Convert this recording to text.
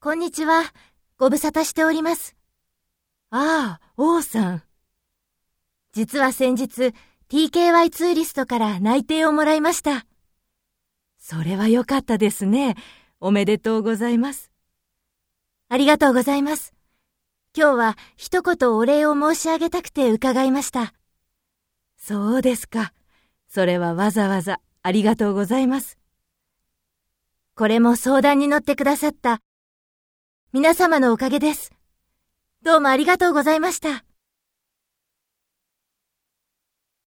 こんにちは。ご無沙汰しております。ああ、王さん。実は先日、TKY ツーリストから内定をもらいました。それは良かったですね。おめでとうございます。ありがとうございます。今日は一言お礼を申し上げたくて伺いました。そうですか。それはわざわざありがとうございます。これも相談に乗ってくださった皆様のおかげです。どうもありがとうございました。